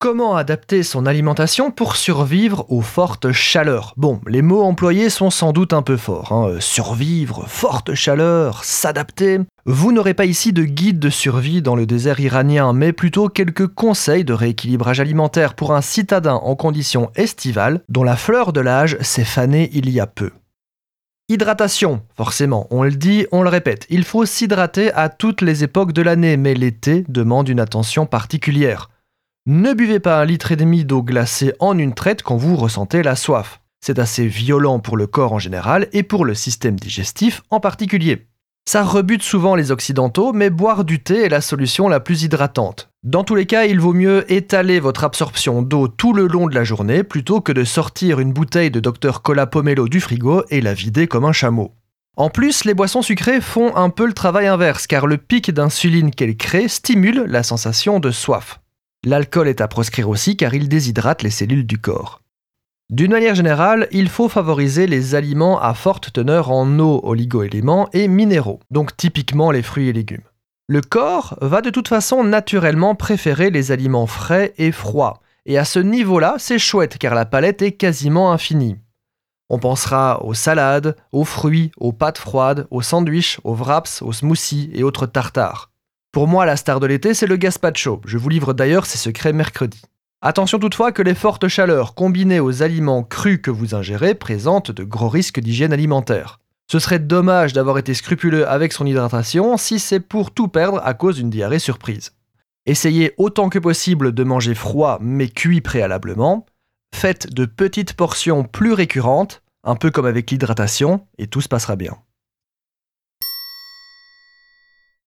Comment adapter son alimentation pour survivre aux fortes chaleurs? Bon, les mots employés sont sans doute un peu forts. Hein. Survivre, forte chaleur, s'adapter. Vous n'aurez pas ici de guide de survie dans le désert iranien, mais plutôt quelques conseils de rééquilibrage alimentaire pour un citadin en conditions estivales dont la fleur de l'âge s'est fanée il y a peu. Hydratation, forcément, on le dit, on le répète, il faut s'hydrater à toutes les époques de l'année, mais l'été demande une attention particulière. Ne buvez pas un litre et demi d'eau glacée en une traite quand vous ressentez la soif. C'est assez violent pour le corps en général et pour le système digestif en particulier. Ça rebute souvent les occidentaux, mais boire du thé est la solution la plus hydratante. Dans tous les cas, il vaut mieux étaler votre absorption d'eau tout le long de la journée plutôt que de sortir une bouteille de Dr Cola Pomelo du frigo et la vider comme un chameau. En plus, les boissons sucrées font un peu le travail inverse car le pic d'insuline qu'elles créent stimule la sensation de soif. L'alcool est à proscrire aussi car il déshydrate les cellules du corps. D'une manière générale, il faut favoriser les aliments à forte teneur en eau, oligoéléments et minéraux, donc typiquement les fruits et légumes. Le corps va de toute façon naturellement préférer les aliments frais et froids, et à ce niveau-là, c'est chouette car la palette est quasiment infinie. On pensera aux salades, aux fruits, aux pâtes froides, aux sandwichs, aux wraps, aux smoothies et autres tartares. Pour moi, la star de l'été, c'est le gazpacho. Je vous livre d'ailleurs ses secrets mercredi. Attention toutefois que les fortes chaleurs combinées aux aliments crus que vous ingérez présentent de gros risques d'hygiène alimentaire. Ce serait dommage d'avoir été scrupuleux avec son hydratation si c'est pour tout perdre à cause d'une diarrhée surprise. Essayez autant que possible de manger froid mais cuit préalablement. Faites de petites portions plus récurrentes, un peu comme avec l'hydratation, et tout se passera bien.